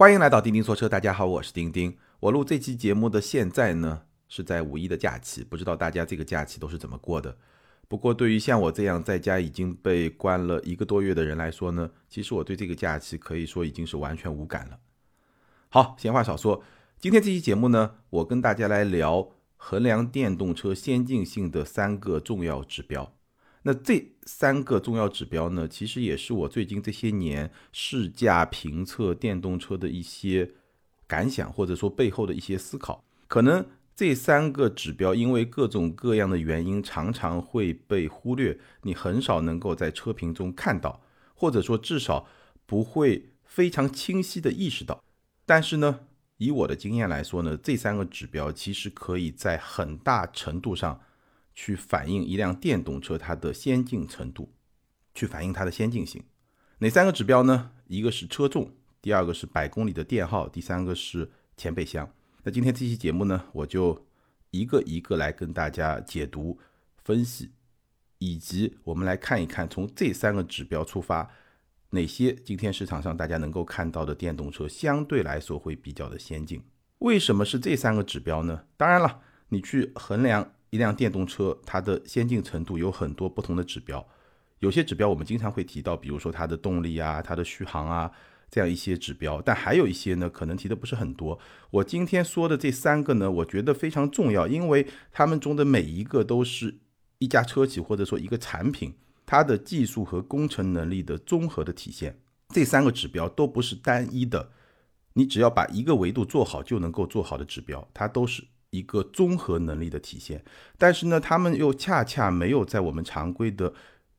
欢迎来到钉钉说车，大家好，我是钉钉。我录这期节目的现在呢，是在五一的假期，不知道大家这个假期都是怎么过的。不过对于像我这样在家已经被关了一个多月的人来说呢，其实我对这个假期可以说已经是完全无感了。好，闲话少说，今天这期节目呢，我跟大家来聊衡量电动车先进性的三个重要指标。那这三个重要指标呢，其实也是我最近这些年试驾评测电动车的一些感想，或者说背后的一些思考。可能这三个指标因为各种各样的原因，常常会被忽略，你很少能够在车评中看到，或者说至少不会非常清晰的意识到。但是呢，以我的经验来说呢，这三个指标其实可以在很大程度上。去反映一辆电动车它的先进程度，去反映它的先进性。哪三个指标呢？一个是车重，第二个是百公里的电耗，第三个是前备箱。那今天这期节目呢，我就一个一个来跟大家解读、分析，以及我们来看一看从这三个指标出发，哪些今天市场上大家能够看到的电动车相对来说会比较的先进。为什么是这三个指标呢？当然了，你去衡量。一辆电动车，它的先进程度有很多不同的指标，有些指标我们经常会提到，比如说它的动力啊、它的续航啊这样一些指标，但还有一些呢，可能提的不是很多。我今天说的这三个呢，我觉得非常重要，因为它们中的每一个都是一家车企或者说一个产品它的技术和工程能力的综合的体现。这三个指标都不是单一的，你只要把一个维度做好就能够做好的指标，它都是。一个综合能力的体现，但是呢，他们又恰恰没有在我们常规的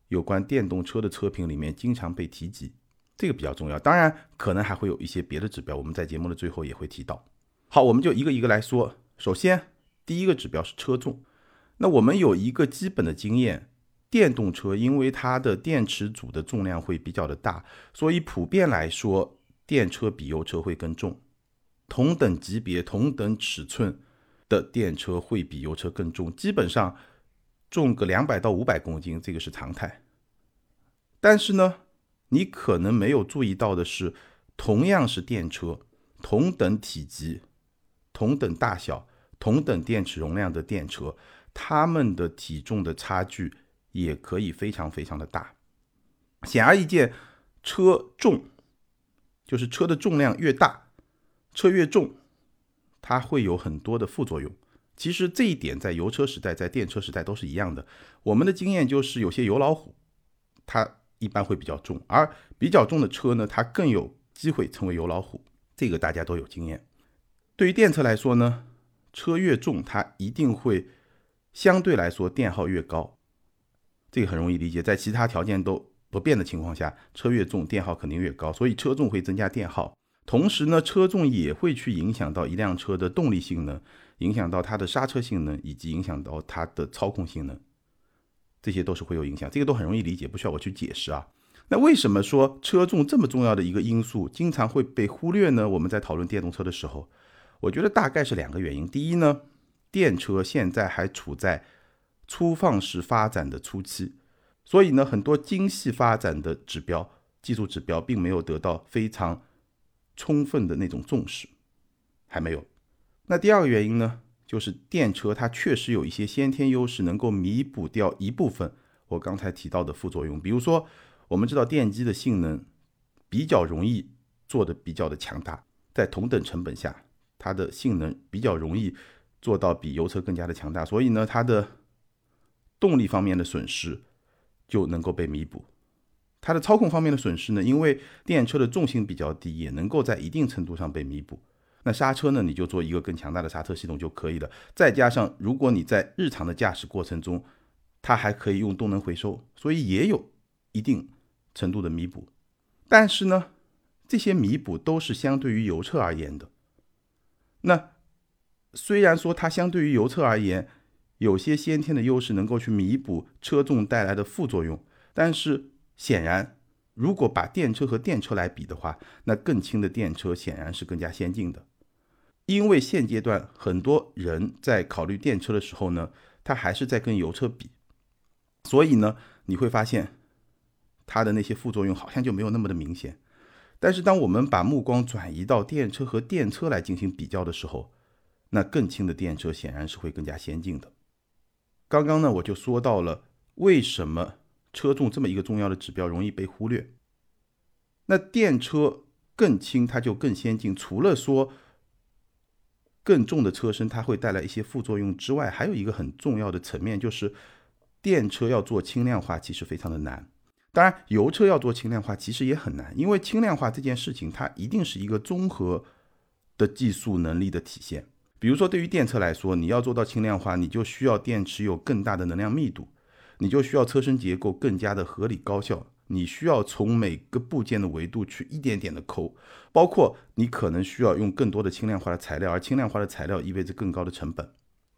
有关电动车的车评里面经常被提及，这个比较重要。当然，可能还会有一些别的指标，我们在节目的最后也会提到。好，我们就一个一个来说。首先，第一个指标是车重。那我们有一个基本的经验，电动车因为它的电池组的重量会比较的大，所以普遍来说，电车比油车会更重。同等级别、同等尺寸。的电车会比油车更重，基本上重个两百到五百公斤，这个是常态。但是呢，你可能没有注意到的是，同样是电车，同等体积、同等大小、同等电池容量的电车，它们的体重的差距也可以非常非常的大。显而易见，车重就是车的重量越大，车越重。它会有很多的副作用。其实这一点在油车时代、在电车时代都是一样的。我们的经验就是，有些油老虎，它一般会比较重，而比较重的车呢，它更有机会成为油老虎。这个大家都有经验。对于电车来说呢，车越重，它一定会相对来说电耗越高。这个很容易理解，在其他条件都不变的情况下，车越重，电耗肯定越高，所以车重会增加电耗。同时呢，车重也会去影响到一辆车的动力性能，影响到它的刹车性能，以及影响到它的操控性能，这些都是会有影响。这个都很容易理解，不需要我去解释啊。那为什么说车重这么重要的一个因素，经常会被忽略呢？我们在讨论电动车的时候，我觉得大概是两个原因。第一呢，电车现在还处在粗放式发展的初期，所以呢，很多精细发展的指标、技术指标并没有得到非常。充分的那种重视还没有。那第二个原因呢，就是电车它确实有一些先天优势，能够弥补掉一部分我刚才提到的副作用。比如说，我们知道电机的性能比较容易做的比较的强大，在同等成本下，它的性能比较容易做到比油车更加的强大，所以呢，它的动力方面的损失就能够被弥补。它的操控方面的损失呢？因为电车的重心比较低，也能够在一定程度上被弥补。那刹车呢？你就做一个更强大的刹车系统就可以了。再加上，如果你在日常的驾驶过程中，它还可以用动能回收，所以也有一定程度的弥补。但是呢，这些弥补都是相对于油车而言的。那虽然说它相对于油车而言，有些先天的优势能够去弥补车重带来的副作用，但是。显然，如果把电车和电车来比的话，那更轻的电车显然是更加先进的。因为现阶段很多人在考虑电车的时候呢，他还是在跟油车比，所以呢，你会发现它的那些副作用好像就没有那么的明显。但是当我们把目光转移到电车和电车来进行比较的时候，那更轻的电车显然是会更加先进的。刚刚呢，我就说到了为什么车重这么一个重要的指标容易被忽略。那电车更轻，它就更先进。除了说更重的车身它会带来一些副作用之外，还有一个很重要的层面就是，电车要做轻量化其实非常的难。当然，油车要做轻量化其实也很难，因为轻量化这件事情它一定是一个综合的技术能力的体现。比如说，对于电车来说，你要做到轻量化，你就需要电池有更大的能量密度，你就需要车身结构更加的合理高效。你需要从每个部件的维度去一点点的抠，包括你可能需要用更多的轻量化的材料，而轻量化的材料意味着更高的成本。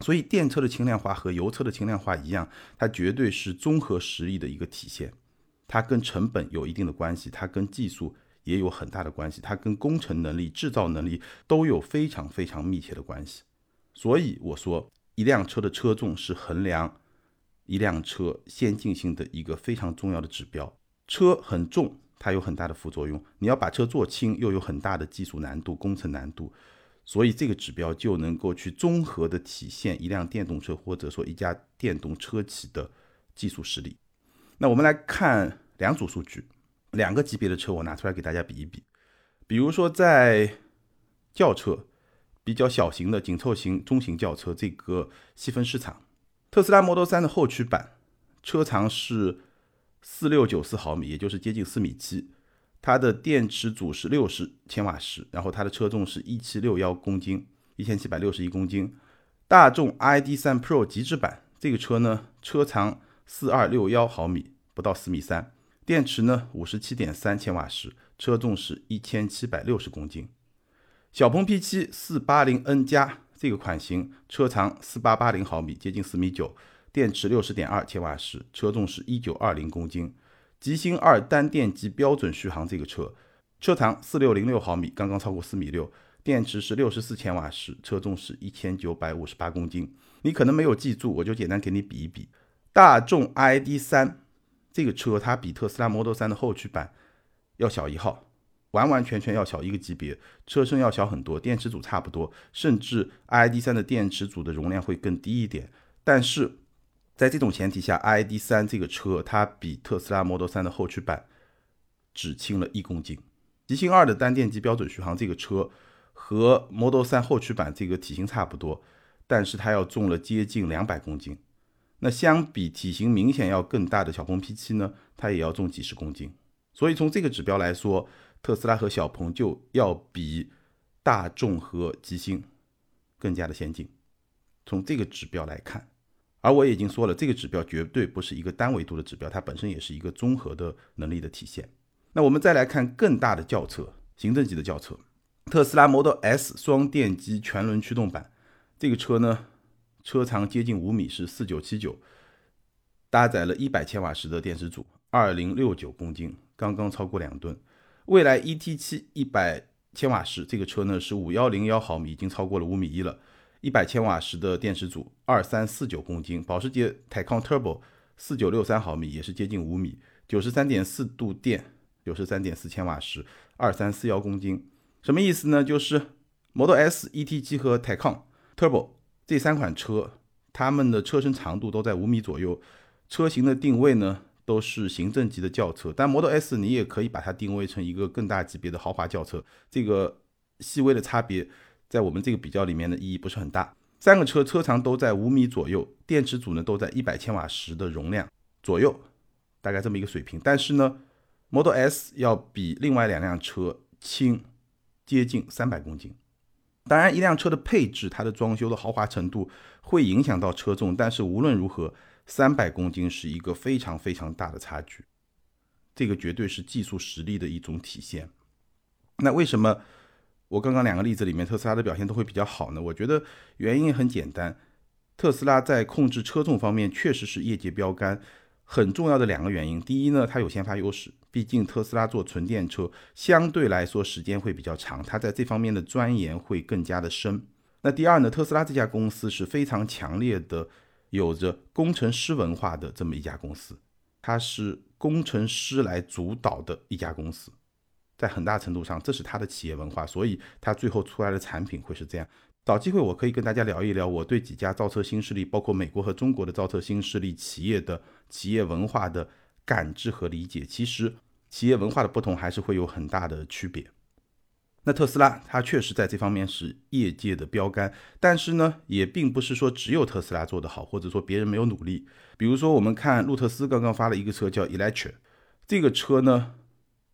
所以电车的轻量化和油车的轻量化一样，它绝对是综合实力的一个体现。它跟成本有一定的关系，它跟技术也有很大的关系，它跟工程能力、制造能力都有非常非常密切的关系。所以我说，一辆车的车重是衡量一辆车先进性的一个非常重要的指标。车很重，它有很大的副作用。你要把车做轻，又有很大的技术难度、工程难度，所以这个指标就能够去综合的体现一辆电动车或者说一家电动车企的技术实力。那我们来看两组数据，两个级别的车我拿出来给大家比一比。比如说在轿车比较小型的紧凑型中型轿车这个细分市场，特斯拉 Model 3的后驱版车长是。四六九四毫米，也就是接近四米七，它的电池组是六十千瓦时，然后它的车重是一七六幺公斤，一千七百六十一公斤。大众 ID.3 Pro 极致版这个车呢，车长四二六幺毫米，不到四米三，电池呢五十七点三千瓦时，车重是一千七百六十公斤。小鹏 P7 四八零 N 加这个款型，车长四八八零毫米，接近四米九。电池六十点二千瓦时，车重是一九二零公斤。极星二单电机标准续航这个车，车长四六零六毫米，刚刚超过四米六，电池是六十四千瓦时，车重是一千九百五十八公斤。你可能没有记住，我就简单给你比一比。大众 ID 三这个车，它比特斯拉 Model 三的后驱版要小一号，完完全全要小一个级别，车身要小很多，电池组差不多，甚至 ID 三的电池组的容量会更低一点，但是。在这种前提下，iD 三这个车它比特斯拉 Model 三的后驱版只轻了一公斤。极星二的单电机标准续航这个车和 Model 三后驱版这个体型差不多，但是它要重了接近两百公斤。那相比体型明显要更大的小鹏 P7 呢，它也要重几十公斤。所以从这个指标来说，特斯拉和小鹏就要比大众和极星更加的先进。从这个指标来看。而我已经说了，这个指标绝对不是一个单维度的指标，它本身也是一个综合的能力的体现。那我们再来看更大的轿车，行政级的轿车，特斯拉 Model S 双电机全轮驱动版，这个车呢，车长接近五米，是四九七九，搭载了一百千瓦时的电池组，二零六九公斤，刚刚超过两吨。蔚来 ET 七一百千瓦时，这个车呢是五幺零幺毫米，已经超过了五米一了。一百千瓦时的电池组，二三四九公斤；保时捷 Taycan Turbo 四九六三毫米，也是接近五米，九十三点四度电，九十三点四千瓦时，二三四幺公斤。什么意思呢？就是 Model S、ET7 和 Taycan Turbo 这三款车，它们的车身长度都在五米左右，车型的定位呢都是行政级的轿车。但 Model S 你也可以把它定位成一个更大级别的豪华轿车，这个细微的差别。在我们这个比较里面的意义不是很大。三个车车长都在五米左右，电池组呢都在一百千瓦时的容量左右，大概这么一个水平。但是呢，Model S 要比另外两辆车轻接近三百公斤。当然，一辆车的配置、它的装修的豪华程度会影响到车重，但是无论如何，三百公斤是一个非常非常大的差距。这个绝对是技术实力的一种体现。那为什么？我刚刚两个例子里面，特斯拉的表现都会比较好呢。我觉得原因很简单，特斯拉在控制车重方面确实是业界标杆。很重要的两个原因，第一呢，它有先发优势，毕竟特斯拉做纯电车相对来说时间会比较长，它在这方面的钻研会更加的深。那第二呢，特斯拉这家公司是非常强烈的有着工程师文化的这么一家公司，它是工程师来主导的一家公司。在很大程度上，这是它的企业文化，所以它最后出来的产品会是这样。找机会我可以跟大家聊一聊我对几家造车新势力，包括美国和中国的造车新势力企业的企业文化的感知和理解。其实企业文化的不同还是会有很大的区别。那特斯拉它确实在这方面是业界的标杆，但是呢，也并不是说只有特斯拉做得好，或者说别人没有努力。比如说，我们看路特斯刚刚发了一个车叫 Electra，这个车呢，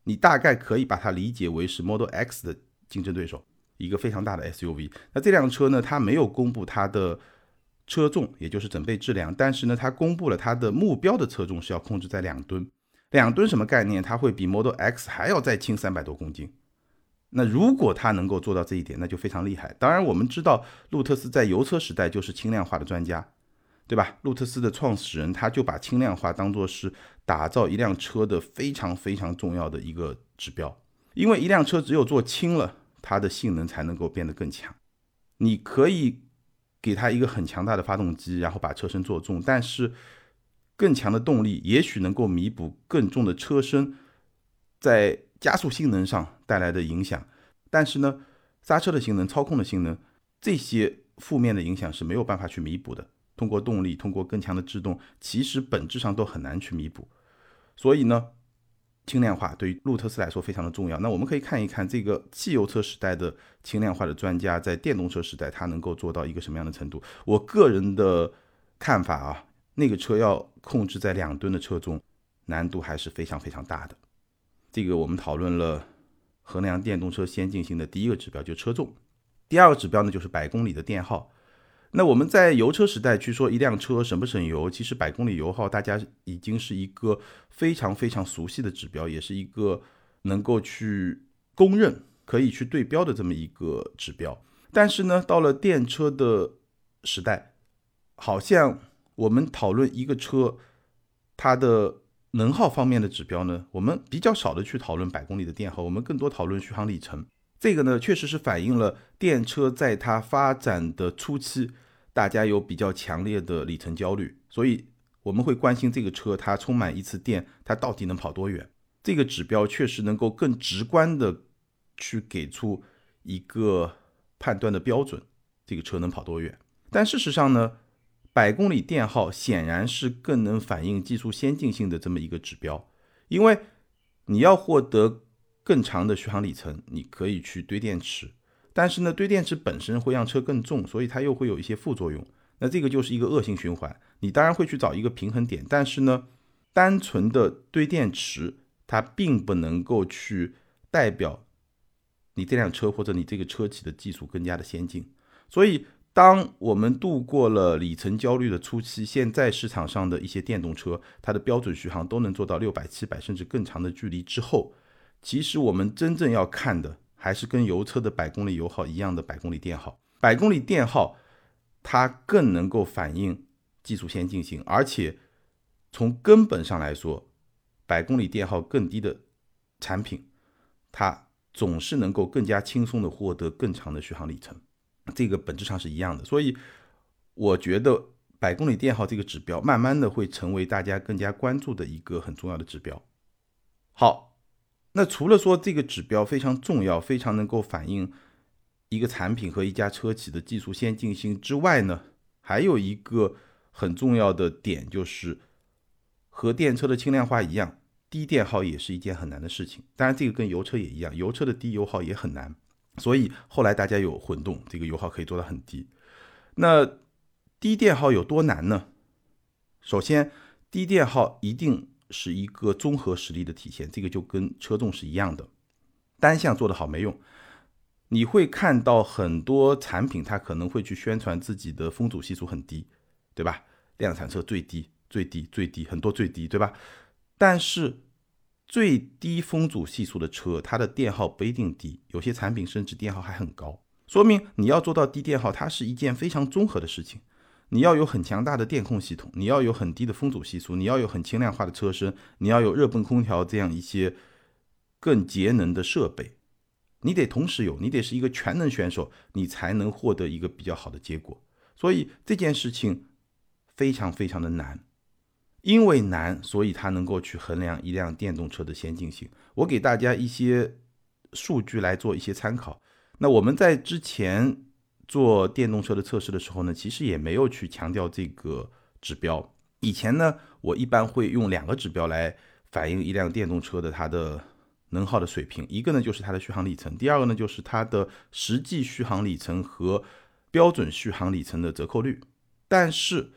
你大概可以把它理解为是 Model X 的竞争对手，一个非常大的 SUV。那这辆车呢，它没有公布它的车重，也就是整备质量，但是呢，它公布了它的目标的车重是要控制在两吨。两吨什么概念？它会比 Model X 还要再轻三百多公斤。那如果它能够做到这一点，那就非常厉害。当然，我们知道路特斯在油车时代就是轻量化的专家，对吧？路特斯的创始人他就把轻量化当做是打造一辆车的非常非常重要的一个指标。因为一辆车只有做轻了，它的性能才能够变得更强。你可以给它一个很强大的发动机，然后把车身做重，但是更强的动力也许能够弥补更重的车身在。加速性能上带来的影响，但是呢，刹车的性能、操控的性能这些负面的影响是没有办法去弥补的。通过动力，通过更强的制动，其实本质上都很难去弥补。所以呢，轻量化对于路特斯来说非常的重要。那我们可以看一看这个汽油车时代的轻量化的专家，在电动车时代它能够做到一个什么样的程度？我个人的看法啊，那个车要控制在两吨的车重，难度还是非常非常大的。这个我们讨论了衡量电动车先进性的第一个指标，就是车重；第二个指标呢，就是百公里的电耗。那我们在油车时代去说一辆车省不省油，其实百公里油耗大家已经是一个非常非常熟悉的指标，也是一个能够去公认、可以去对标的这么一个指标。但是呢，到了电车的时代，好像我们讨论一个车它的。能耗方面的指标呢，我们比较少的去讨论百公里的电耗，我们更多讨论续航里程。这个呢，确实是反映了电车在它发展的初期，大家有比较强烈的里程焦虑，所以我们会关心这个车它充满一次电，它到底能跑多远。这个指标确实能够更直观的去给出一个判断的标准，这个车能跑多远。但事实上呢？百公里电耗显然是更能反映技术先进性的这么一个指标，因为你要获得更长的续航里程，你可以去堆电池，但是呢，堆电池本身会让车更重，所以它又会有一些副作用，那这个就是一个恶性循环。你当然会去找一个平衡点，但是呢，单纯的堆电池它并不能够去代表你这辆车或者你这个车企的技术更加的先进，所以。当我们度过了里程焦虑的初期，现在市场上的一些电动车，它的标准续航都能做到六百、七百甚至更长的距离之后，其实我们真正要看的还是跟油车的百公里油耗一样的百公里电耗。百公里电耗它更能够反映技术先进性，而且从根本上来说，百公里电耗更低的产品，它总是能够更加轻松的获得更长的续航里程。这个本质上是一样的，所以我觉得百公里电耗这个指标，慢慢的会成为大家更加关注的一个很重要的指标。好，那除了说这个指标非常重要，非常能够反映一个产品和一家车企的技术先进性之外呢，还有一个很重要的点就是，和电车的轻量化一样，低电耗也是一件很难的事情。当然，这个跟油车也一样，油车的低油耗也很难。所以后来大家有混动，这个油耗可以做到很低。那低电耗有多难呢？首先，低电耗一定是一个综合实力的体现，这个就跟车重是一样的，单项做得好没用。你会看到很多产品，它可能会去宣传自己的风阻系数很低，对吧？量产车最低、最低、最低，很多最低，对吧？但是最低风阻系数的车，它的电耗不一定低，有些产品甚至电耗还很高。说明你要做到低电耗，它是一件非常综合的事情。你要有很强大的电控系统，你要有很低的风阻系数，你要有很轻量化的车身，你要有热泵空调这样一些更节能的设备，你得同时有，你得是一个全能选手，你才能获得一个比较好的结果。所以这件事情非常非常的难。因为难，所以它能够去衡量一辆电动车的先进性。我给大家一些数据来做一些参考。那我们在之前做电动车的测试的时候呢，其实也没有去强调这个指标。以前呢，我一般会用两个指标来反映一辆电动车的它的能耗的水平，一个呢就是它的续航里程，第二个呢就是它的实际续航里程和标准续航里程的折扣率。但是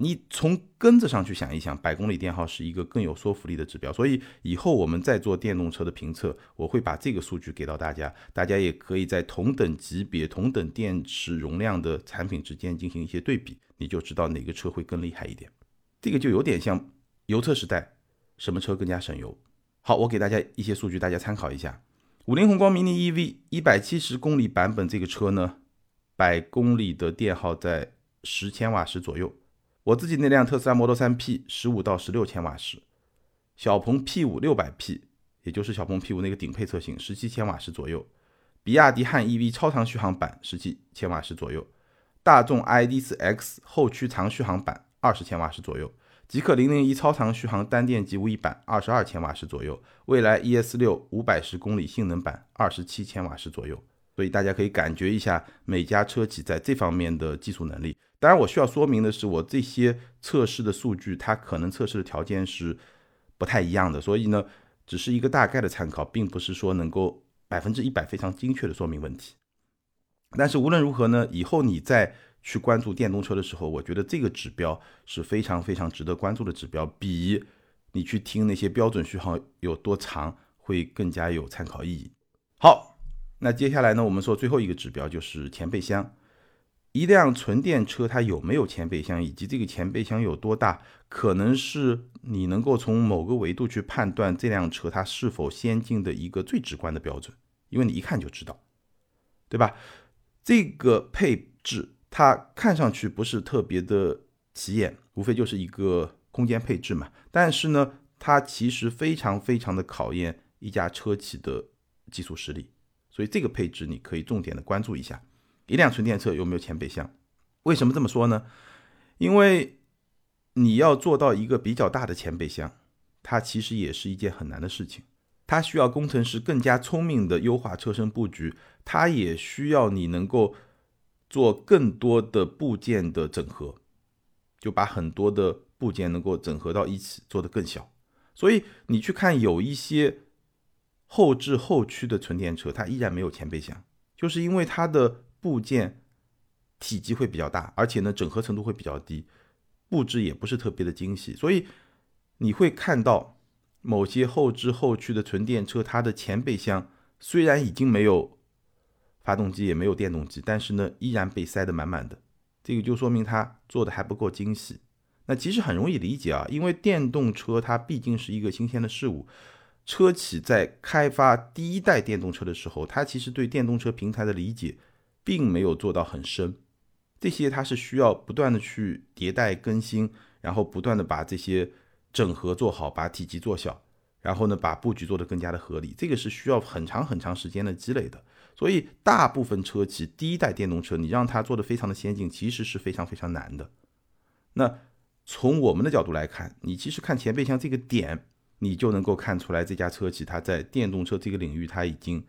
你从根子上去想一想，百公里电耗是一个更有说服力的指标，所以以后我们在做电动车的评测，我会把这个数据给到大家，大家也可以在同等级别、同等电池容量的产品之间进行一些对比，你就知道哪个车会更厉害一点。这个就有点像油车时代，什么车更加省油？好，我给大家一些数据，大家参考一下。五菱宏光 mini EV 一百七十公里版本这个车呢，百公里的电耗在十千瓦时左右。我自己那辆特斯拉 Model 3 P 十五到十六千瓦时，小鹏 P5 六百 P，也就是小鹏 P5 那个顶配车型，十七千瓦时左右。比亚迪汉 EV 超长续航版十七千瓦时左右，大众 ID.4X 后驱长续航版。二十千瓦时左右，极氪零零一超长续航单电机 V 版二十二千瓦时左右，蔚来 ES 六五百十公里性能版二十七千瓦时左右。所以大家可以感觉一下每家车企在这方面的技术能力。当然，我需要说明的是，我这些测试的数据，它可能测试的条件是不太一样的，所以呢，只是一个大概的参考，并不是说能够百分之一百非常精确的说明问题。但是无论如何呢，以后你在去关注电动车的时候，我觉得这个指标是非常非常值得关注的指标，比你去听那些标准续航有多长会更加有参考意义。好，那接下来呢，我们说最后一个指标就是前备箱。一辆纯电车它有没有前备箱，以及这个前备箱有多大，可能是你能够从某个维度去判断这辆车它是否先进的一个最直观的标准，因为你一看就知道，对吧？这个配置。它看上去不是特别的起眼，无非就是一个空间配置嘛。但是呢，它其实非常非常的考验一家车企的技术实力。所以这个配置你可以重点的关注一下，一辆纯电车有没有前备箱？为什么这么说呢？因为你要做到一个比较大的前备箱，它其实也是一件很难的事情。它需要工程师更加聪明的优化车身布局，它也需要你能够。做更多的部件的整合，就把很多的部件能够整合到一起，做得更小。所以你去看有一些后置后驱的纯电车，它依然没有前备箱，就是因为它的部件体积会比较大，而且呢整合程度会比较低，布置也不是特别的精细。所以你会看到某些后置后驱的纯电车，它的前备箱虽然已经没有。发动机也没有电动机，但是呢，依然被塞得满满的，这个就说明它做的还不够精细。那其实很容易理解啊，因为电动车它毕竟是一个新鲜的事物，车企在开发第一代电动车的时候，它其实对电动车平台的理解并没有做到很深，这些它是需要不断的去迭代更新，然后不断的把这些整合做好，把体积做小，然后呢，把布局做得更加的合理，这个是需要很长很长时间的积累的。所以，大部分车企第一代电动车，你让它做的非常的先进，其实是非常非常难的。那从我们的角度来看，你其实看前备箱这个点，你就能够看出来这家车企它在电动车这个领域，它已经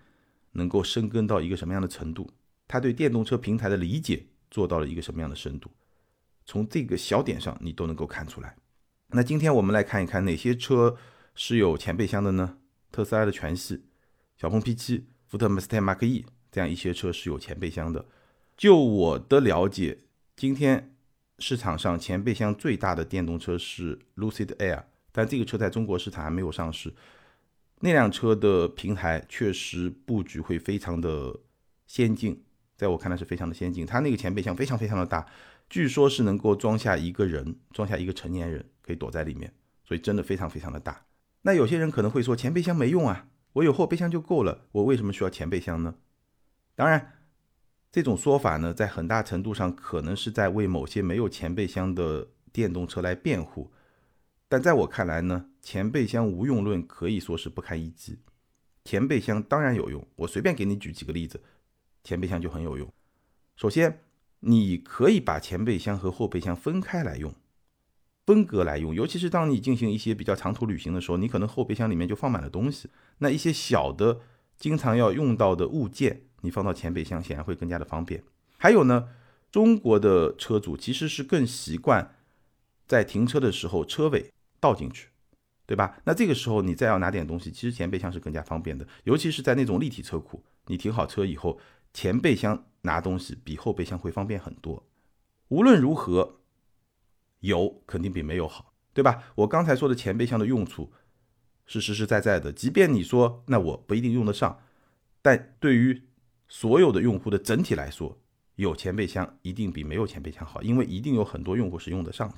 能够深耕到一个什么样的程度，他对电动车平台的理解做到了一个什么样的深度。从这个小点上，你都能够看出来。那今天我们来看一看哪些车是有前备箱的呢？特斯拉的全系，小鹏 P7。福特 Mustang Mach-E 这样一些车是有前备箱的。就我的了解，今天市场上前备箱最大的电动车是 Lucid Air，但这个车在中国市场还没有上市。那辆车的平台确实布局会非常的先进，在我看来是非常的先进。它那个前备箱非常非常的大，据说是能够装下一个人，装下一个成年人可以躲在里面，所以真的非常非常的大。那有些人可能会说前备箱没用啊。我有后备箱就够了，我为什么需要前备箱呢？当然，这种说法呢，在很大程度上可能是在为某些没有前备箱的电动车来辩护。但在我看来呢，前备箱无用论可以说是不堪一击。前备箱当然有用，我随便给你举几个例子，前备箱就很有用。首先，你可以把前备箱和后备箱分开来用。分隔来用，尤其是当你进行一些比较长途旅行的时候，你可能后备箱里面就放满了东西，那一些小的经常要用到的物件，你放到前备箱显然会更加的方便。还有呢，中国的车主其实是更习惯在停车的时候车尾倒进去，对吧？那这个时候你再要拿点东西，其实前备箱是更加方便的，尤其是在那种立体车库，你停好车以后，前备箱拿东西比后备箱会方便很多。无论如何，有肯定比没有好，对吧？我刚才说的前备箱的用处。是实实在在的，即便你说那我不一定用得上，但对于所有的用户的整体来说，有前备箱一定比没有前备箱好，因为一定有很多用户是用得上的，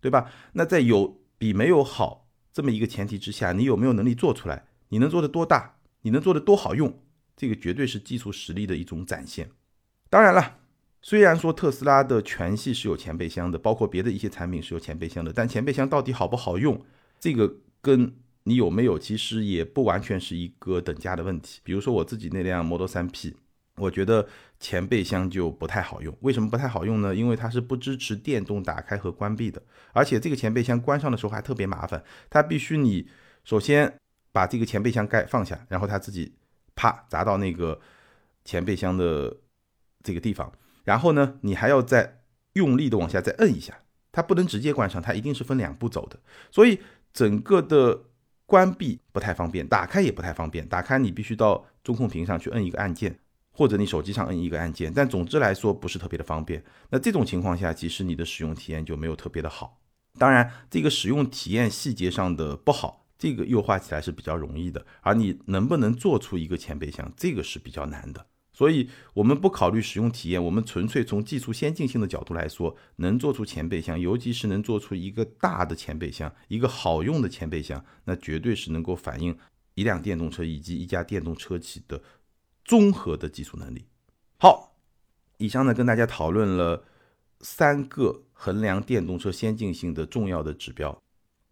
对吧？那在有比没有好这么一个前提之下，你有没有能力做出来？你能做的多大？你能做的多好用？这个绝对是技术实力的一种展现。当然了，虽然说特斯拉的全系是有前备箱的，包括别的一些产品是有前备箱的，但前备箱到底好不好用？这个跟你有没有？其实也不完全是一个等价的问题。比如说我自己那辆 Model 3 P，我觉得前备箱就不太好用。为什么不太好用呢？因为它是不支持电动打开和关闭的，而且这个前备箱关上的时候还特别麻烦。它必须你首先把这个前备箱盖放下，然后它自己啪砸到那个前备箱的这个地方，然后呢，你还要再用力的往下再摁一下，它不能直接关上，它一定是分两步走的。所以整个的。关闭不太方便，打开也不太方便。打开你必须到中控屏上去摁一个按键，或者你手机上摁一个按键。但总之来说不是特别的方便。那这种情况下，其实你的使用体验就没有特别的好。当然，这个使用体验细节上的不好，这个优化起来是比较容易的。而你能不能做出一个前备箱，这个是比较难的。所以，我们不考虑使用体验，我们纯粹从技术先进性的角度来说，能做出前备箱，尤其是能做出一个大的前备箱，一个好用的前备箱，那绝对是能够反映一辆电动车以及一家电动车企的综合的技术能力。好，以上呢跟大家讨论了三个衡量电动车先进性的重要的指标，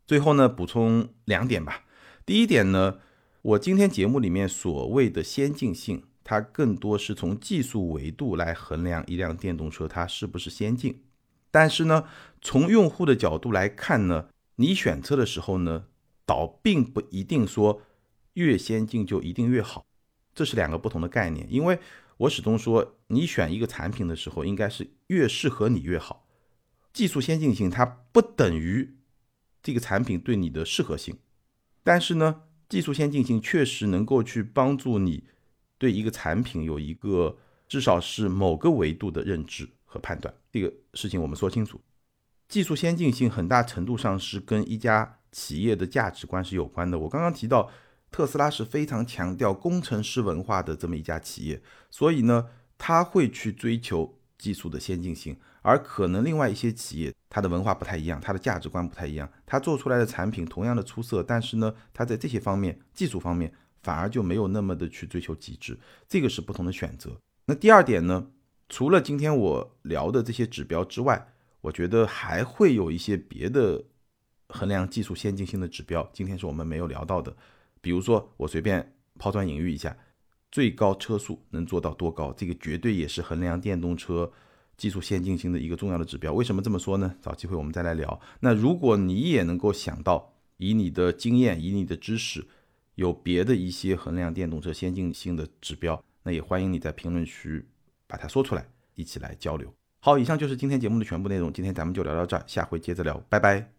最后呢补充两点吧。第一点呢，我今天节目里面所谓的先进性。它更多是从技术维度来衡量一辆电动车它是不是先进，但是呢，从用户的角度来看呢，你选车的时候呢，倒并不一定说越先进就一定越好，这是两个不同的概念。因为我始终说，你选一个产品的时候，应该是越适合你越好。技术先进性它不等于这个产品对你的适合性，但是呢，技术先进性确实能够去帮助你。对一个产品有一个至少是某个维度的认知和判断，这个事情我们说清楚。技术先进性很大程度上是跟一家企业的价值观是有关的。我刚刚提到，特斯拉是非常强调工程师文化的这么一家企业，所以呢，他会去追求技术的先进性。而可能另外一些企业，它的文化不太一样，它的价值观不太一样，它做出来的产品同样的出色，但是呢，它在这些方面技术方面。反而就没有那么的去追求极致，这个是不同的选择。那第二点呢？除了今天我聊的这些指标之外，我觉得还会有一些别的衡量技术先进性的指标。今天是我们没有聊到的，比如说我随便抛砖引玉一下，最高车速能做到多高？这个绝对也是衡量电动车技术先进性的一个重要的指标。为什么这么说呢？找机会我们再来聊。那如果你也能够想到，以你的经验，以你的知识。有别的一些衡量电动车先进性的指标，那也欢迎你在评论区把它说出来，一起来交流。好，以上就是今天节目的全部内容，今天咱们就聊到这儿，下回接着聊，拜拜。